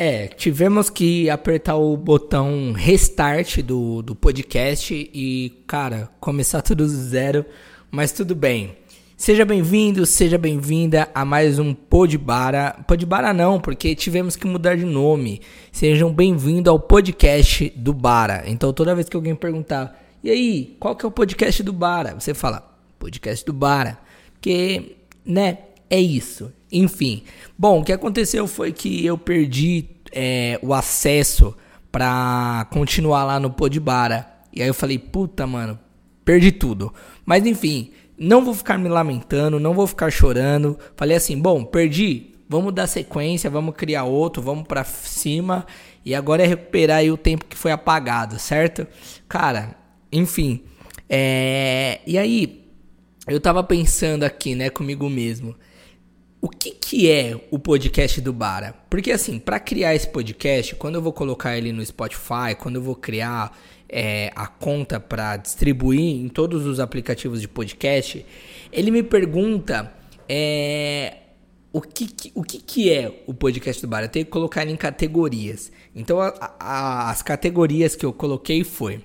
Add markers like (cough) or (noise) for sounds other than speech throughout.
É, tivemos que apertar o botão restart do, do podcast e, cara, começar tudo do zero, mas tudo bem. Seja bem-vindo, seja bem-vinda a mais um Podbara. Podbara não, porque tivemos que mudar de nome. Sejam bem-vindos ao podcast do Bara. Então toda vez que alguém perguntar, e aí, qual que é o podcast do Bara? Você fala, podcast do Bara. Porque, né, é isso. Enfim. Bom, o que aconteceu foi que eu perdi é, o acesso pra continuar lá no Podbara. E aí eu falei, puta, mano, perdi tudo. Mas enfim, não vou ficar me lamentando, não vou ficar chorando. Falei assim, bom, perdi, vamos dar sequência, vamos criar outro, vamos para cima e agora é recuperar aí o tempo que foi apagado, certo? Cara, enfim, é... e aí eu tava pensando aqui, né, comigo mesmo. O que, que é o podcast do Bara? Porque assim, para criar esse podcast, quando eu vou colocar ele no Spotify, quando eu vou criar é, a conta para distribuir em todos os aplicativos de podcast, ele me pergunta é, o, que, o que, que é o podcast do bar. Eu tenho que colocar ele em categorias. Então, a, a, as categorias que eu coloquei foi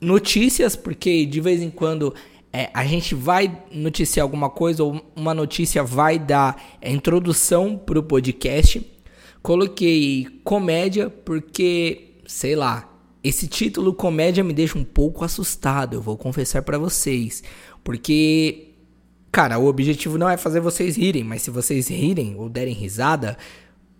notícias, porque de vez em quando é, a gente vai noticiar alguma coisa ou uma notícia vai dar introdução para o podcast. Coloquei comédia, porque, sei lá, esse título comédia me deixa um pouco assustado, eu vou confessar para vocês, porque cara, o objetivo não é fazer vocês rirem, mas se vocês rirem ou derem risada,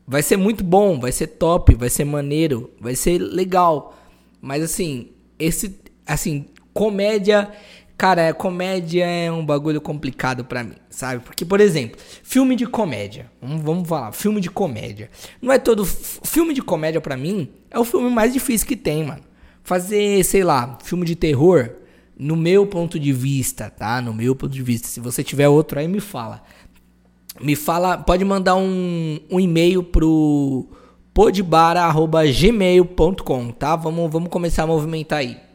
vai ser muito bom, vai ser top, vai ser maneiro, vai ser legal. Mas assim, esse assim, comédia Cara, comédia é um bagulho complicado para mim, sabe? Porque, por exemplo, filme de comédia. Vamos, vamos falar, filme de comédia. Não é todo. Filme de comédia para mim é o filme mais difícil que tem, mano. Fazer, sei lá, filme de terror, no meu ponto de vista, tá? No meu ponto de vista. Se você tiver outro aí, me fala. Me fala, pode mandar um, um e-mail pro podbara.gmail.com, tá? Vamos, vamos começar a movimentar aí.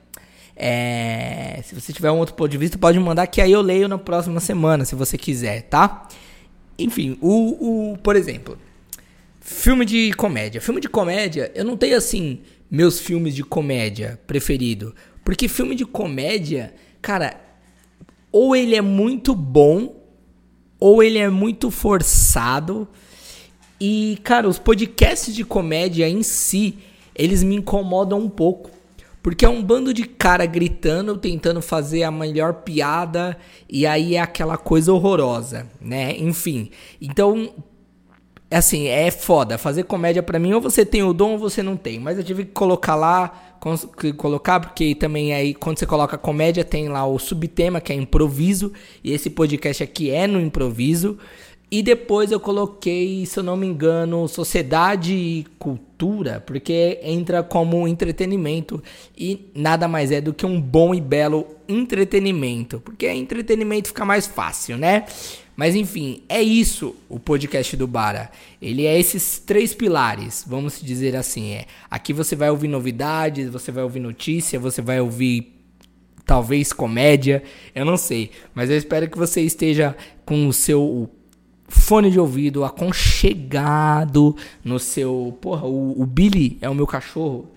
É, se você tiver um outro ponto de vista, pode mandar que aí eu leio na próxima semana, se você quiser, tá? Enfim, o, o por exemplo, filme de comédia. Filme de comédia, eu não tenho assim meus filmes de comédia preferido, porque filme de comédia, cara, ou ele é muito bom, ou ele é muito forçado. E, cara, os podcasts de comédia em si, eles me incomodam um pouco. Porque é um bando de cara gritando, tentando fazer a melhor piada, e aí é aquela coisa horrorosa, né? Enfim. Então, assim, é foda. Fazer comédia para mim, ou você tem o dom ou você não tem. Mas eu tive que colocar lá, colocar, porque também aí, quando você coloca comédia, tem lá o subtema, que é improviso, e esse podcast aqui é no improviso. E depois eu coloquei, se eu não me engano, sociedade e cultura, porque entra como entretenimento e nada mais é do que um bom e belo entretenimento, porque entretenimento fica mais fácil, né? Mas enfim, é isso o podcast do Bara. Ele é esses três pilares, vamos dizer assim. É. Aqui você vai ouvir novidades, você vai ouvir notícia, você vai ouvir talvez comédia, eu não sei. Mas eu espero que você esteja com o seu fone de ouvido aconchegado no seu. Porra, o, o Billy é o meu cachorro.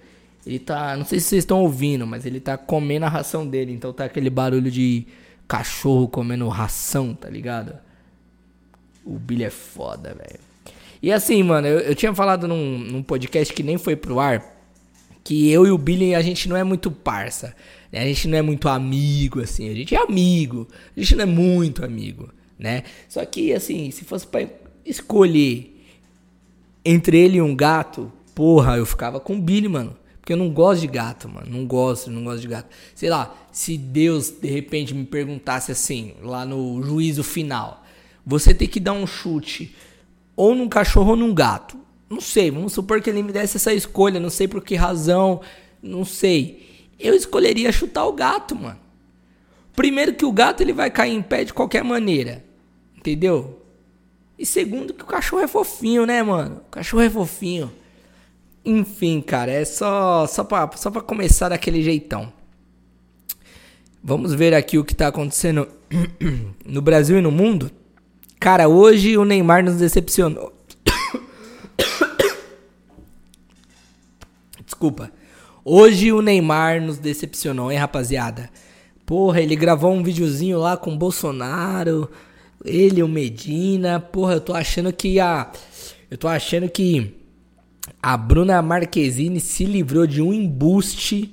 Ele tá. Não sei se vocês estão ouvindo, mas ele tá comendo a ração dele. Então tá aquele barulho de cachorro comendo ração, tá ligado? O Billy é foda, velho. E assim, mano, eu, eu tinha falado num, num, podcast que nem foi pro ar. Que eu e o Billy, a gente não é muito parça. Né? A gente não é muito amigo, assim. A gente é amigo. A gente não é muito amigo né? Só que assim, se fosse para escolher entre ele e um gato, porra, eu ficava com o Billy, mano. Porque eu não gosto de gato, mano. Não gosto, não gosto de gato. Sei lá, se Deus de repente me perguntasse assim, lá no juízo final, você tem que dar um chute ou num cachorro ou num gato. Não sei, vamos supor que ele me desse essa escolha, não sei por que razão, não sei. Eu escolheria chutar o gato, mano. Primeiro que o gato ele vai cair em pé de qualquer maneira. Entendeu? E segundo que o cachorro é fofinho, né, mano? O cachorro é fofinho. Enfim, cara, é só só pra, só pra começar daquele jeitão. Vamos ver aqui o que tá acontecendo (clears throat) no Brasil e no mundo. Cara, hoje o Neymar nos decepcionou. (coughs) Desculpa. Hoje o Neymar nos decepcionou, hein, rapaziada? Porra, ele gravou um videozinho lá com o Bolsonaro, ele, o Medina. Porra, eu tô achando que a. Eu tô achando que a Bruna Marquezine se livrou de um embuste.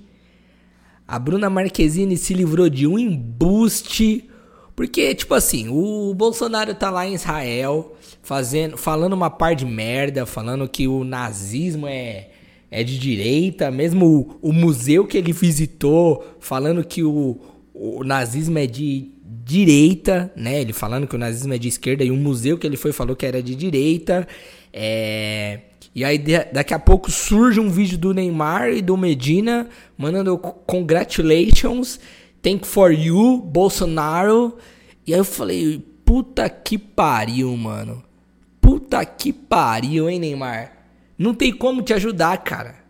A Bruna Marquezine se livrou de um embuste. Porque, tipo assim, o Bolsonaro tá lá em Israel fazendo, falando uma par de merda, falando que o nazismo é, é de direita, mesmo o, o museu que ele visitou, falando que o, o nazismo é de direita, né? Ele falando que o nazismo é de esquerda e o museu que ele foi falou que era de direita. É... E aí daqui a pouco surge um vídeo do Neymar e do Medina mandando congratulations, thank for you, Bolsonaro. E aí eu falei, puta que pariu, mano. Puta que pariu, hein, Neymar? Não tem como te ajudar, cara.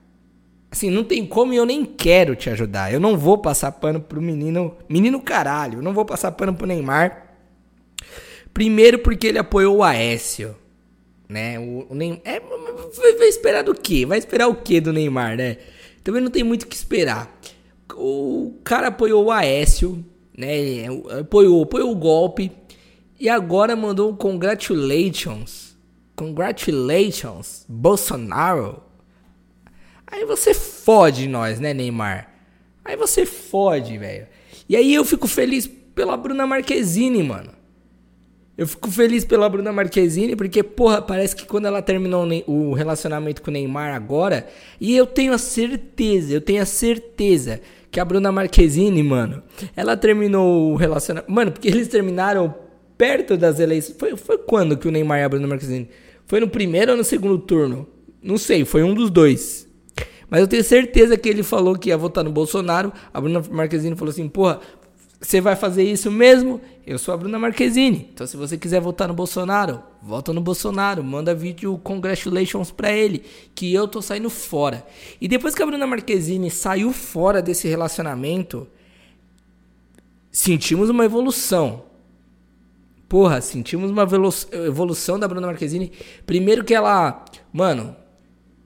Assim, não tem como e eu nem quero te ajudar. Eu não vou passar pano pro menino. Menino caralho, eu não vou passar pano pro Neymar. Primeiro porque ele apoiou o Aécio. Né? O, o Neymar. É, vai, esperar do quê? Vai esperar o quê do Neymar, né? Também não tem muito o que esperar. O cara apoiou o Aécio, né? Apoiou, apoiou o golpe. E agora mandou um congratulations. Congratulations, Bolsonaro. Aí você fode nós, né, Neymar? Aí você fode, velho. E aí eu fico feliz pela Bruna Marquezine, mano. Eu fico feliz pela Bruna Marquezine porque, porra, parece que quando ela terminou o relacionamento com o Neymar agora, e eu tenho a certeza, eu tenho a certeza que a Bruna Marquezine, mano, ela terminou o relacionamento. Mano, porque eles terminaram perto das eleições. Foi, foi quando que o Neymar e a Bruna Marquezine? Foi no primeiro ou no segundo turno? Não sei, foi um dos dois. Mas eu tenho certeza que ele falou que ia votar no Bolsonaro. A Bruna Marquezine falou assim: porra, você vai fazer isso mesmo? Eu sou a Bruna Marquezine. Então, se você quiser votar no Bolsonaro, vota no Bolsonaro. Manda vídeo congratulations pra ele. Que eu tô saindo fora. E depois que a Bruna Marquezine saiu fora desse relacionamento, sentimos uma evolução. Porra, sentimos uma evolução da Bruna Marquezine. Primeiro que ela. Mano,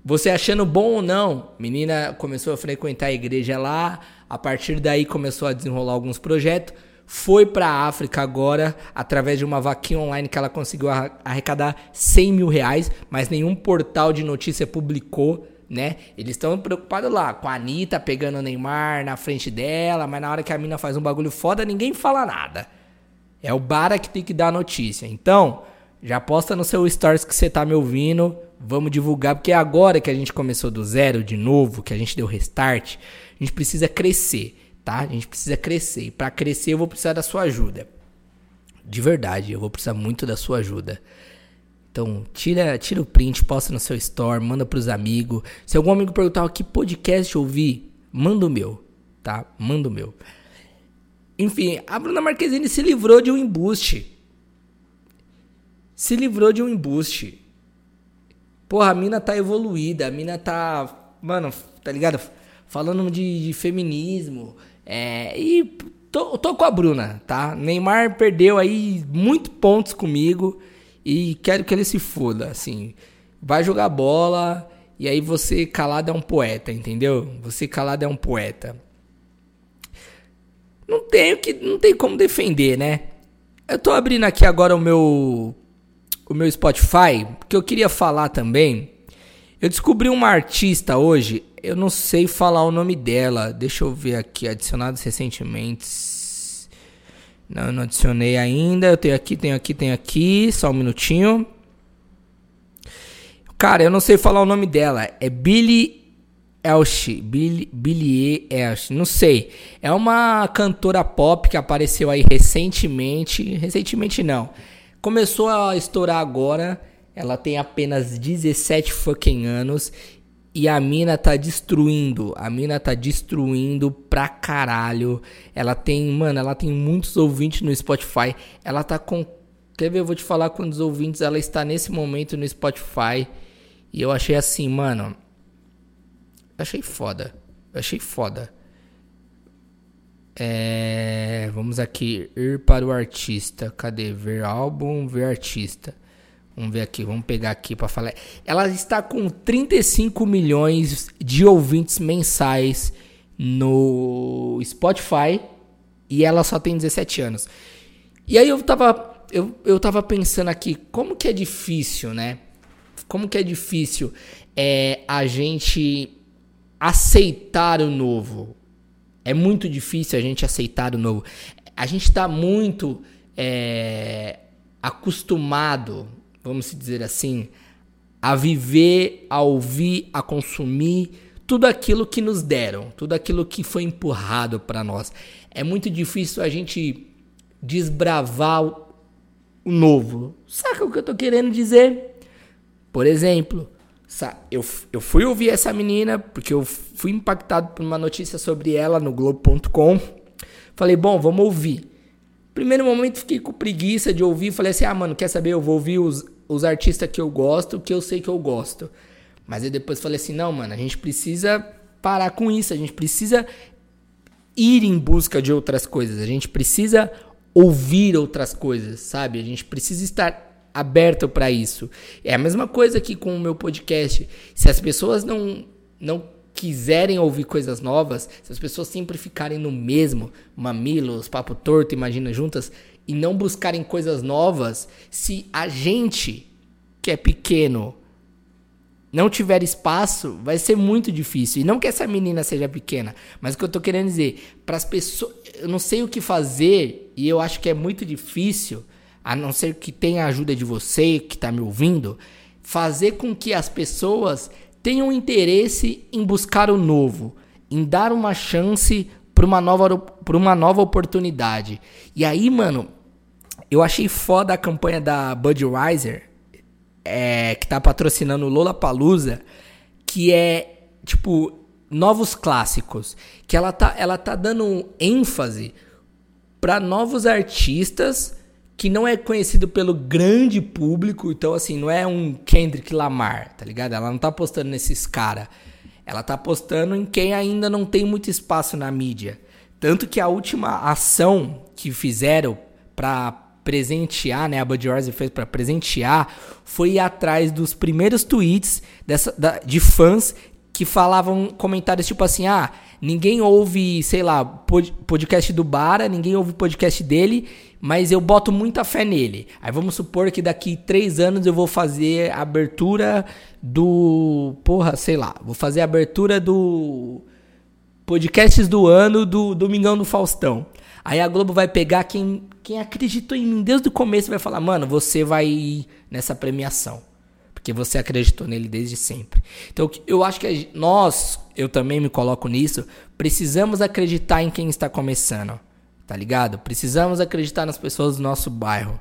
você achando bom ou não, menina começou a frequentar a igreja lá, a partir daí começou a desenrolar alguns projetos, foi para a África agora, através de uma vaquinha online que ela conseguiu arrecadar 100 mil reais, mas nenhum portal de notícia publicou, né? Eles estão preocupados lá com a Anitta pegando o Neymar na frente dela, mas na hora que a mina faz um bagulho foda, ninguém fala nada. É o Bara que tem que dar a notícia. Então, já posta no seu stories que você tá me ouvindo. Vamos divulgar, porque é agora que a gente começou do zero de novo, que a gente deu restart, a gente precisa crescer, tá? A gente precisa crescer. E para crescer eu vou precisar da sua ajuda. De verdade, eu vou precisar muito da sua ajuda. Então, tira, tira o print, posta no seu store, manda pros amigos. Se algum amigo perguntar que podcast ouvir, manda o meu, tá? Manda o meu. Enfim, a Bruna Marquezine se livrou de um embuste se livrou de um embuste. Porra, a mina tá evoluída, a mina tá. Mano, tá ligado? Falando de, de feminismo. É, e tô, tô com a Bruna, tá? Neymar perdeu aí muitos pontos comigo. E quero que ele se foda, assim. Vai jogar bola. E aí você calado é um poeta, entendeu? Você calado é um poeta. Não tenho que. Não tem como defender, né? Eu tô abrindo aqui agora o meu o meu Spotify, porque eu queria falar também. Eu descobri uma artista hoje, eu não sei falar o nome dela. Deixa eu ver aqui, adicionados recentemente. Não, não adicionei ainda. Eu tenho aqui, tenho aqui, tenho aqui. Só um minutinho. Cara, eu não sei falar o nome dela. É Billie Elsh. Billie, Billie Elsh. Não sei. É uma cantora pop que apareceu aí recentemente. Recentemente não Começou a estourar agora. Ela tem apenas 17 fucking anos. E a mina tá destruindo. A mina tá destruindo pra caralho. Ela tem, mano, ela tem muitos ouvintes no Spotify. Ela tá com. Quer ver? Eu vou te falar quantos ouvintes ela está nesse momento no Spotify. E eu achei assim, mano. Achei foda. Achei foda. É, vamos aqui ir para o artista. Cadê? Ver álbum, ver artista. Vamos ver aqui, vamos pegar aqui para falar. Ela está com 35 milhões de ouvintes mensais no Spotify e ela só tem 17 anos. E aí eu tava eu, eu tava pensando aqui, como que é difícil, né? Como que é difícil é, a gente aceitar o novo. É muito difícil a gente aceitar o novo. A gente está muito é, acostumado, vamos dizer assim, a viver, a ouvir, a consumir tudo aquilo que nos deram, tudo aquilo que foi empurrado para nós. É muito difícil a gente desbravar o novo. Saca o que eu tô querendo dizer? Por exemplo, eu, eu fui ouvir essa menina porque eu fui impactado por uma notícia sobre ela no Globo.com. Falei, bom, vamos ouvir. Primeiro momento fiquei com preguiça de ouvir. Falei assim, ah, mano, quer saber? Eu vou ouvir os, os artistas que eu gosto, que eu sei que eu gosto. Mas aí depois falei assim, não, mano, a gente precisa parar com isso. A gente precisa ir em busca de outras coisas. A gente precisa ouvir outras coisas, sabe? A gente precisa estar aberto para isso. É a mesma coisa aqui com o meu podcast. Se as pessoas não não quiserem ouvir coisas novas, se as pessoas sempre ficarem no mesmo, mamilos, papo torto, imagina juntas, e não buscarem coisas novas, se a gente que é pequeno não tiver espaço, vai ser muito difícil. E não que essa menina seja pequena, mas o que eu tô querendo dizer, para as pessoas, eu não sei o que fazer e eu acho que é muito difícil a não ser que tenha a ajuda de você que está me ouvindo, fazer com que as pessoas tenham interesse em buscar o novo, em dar uma chance para uma nova para uma nova oportunidade. E aí, mano, eu achei foda a campanha da Budweiser, é, que tá patrocinando o Lola Palusa, que é tipo novos clássicos, que ela tá ela tá dando ênfase para novos artistas que não é conhecido pelo grande público, então assim, não é um Kendrick Lamar, tá ligado? Ela não tá apostando nesses cara. Ela tá apostando em quem ainda não tem muito espaço na mídia. Tanto que a última ação que fizeram para presentear, né, a Budweiser fez para presentear, foi ir atrás dos primeiros tweets dessa, da, de fãs que falavam comentários tipo assim: ah, ninguém ouve, sei lá, podcast do Bara, ninguém ouve podcast dele, mas eu boto muita fé nele. Aí vamos supor que daqui três anos eu vou fazer a abertura do. Porra, sei lá, vou fazer a abertura do. Podcasts do ano do Domingão do Faustão. Aí a Globo vai pegar quem, quem acreditou em mim desde o começo e vai falar: mano, você vai ir nessa premiação. Porque você acreditou nele desde sempre. Então eu acho que nós, eu também me coloco nisso, precisamos acreditar em quem está começando. Tá ligado? Precisamos acreditar nas pessoas do nosso bairro.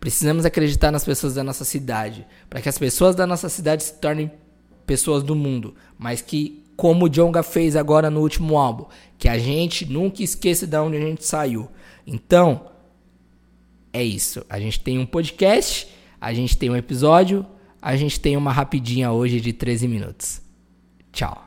Precisamos acreditar nas pessoas da nossa cidade. Para que as pessoas da nossa cidade se tornem pessoas do mundo. Mas que, como o Jonga fez agora no último álbum, que a gente nunca esqueça de onde a gente saiu. Então, é isso. A gente tem um podcast, a gente tem um episódio, a gente tem uma rapidinha hoje de 13 minutos. Tchau.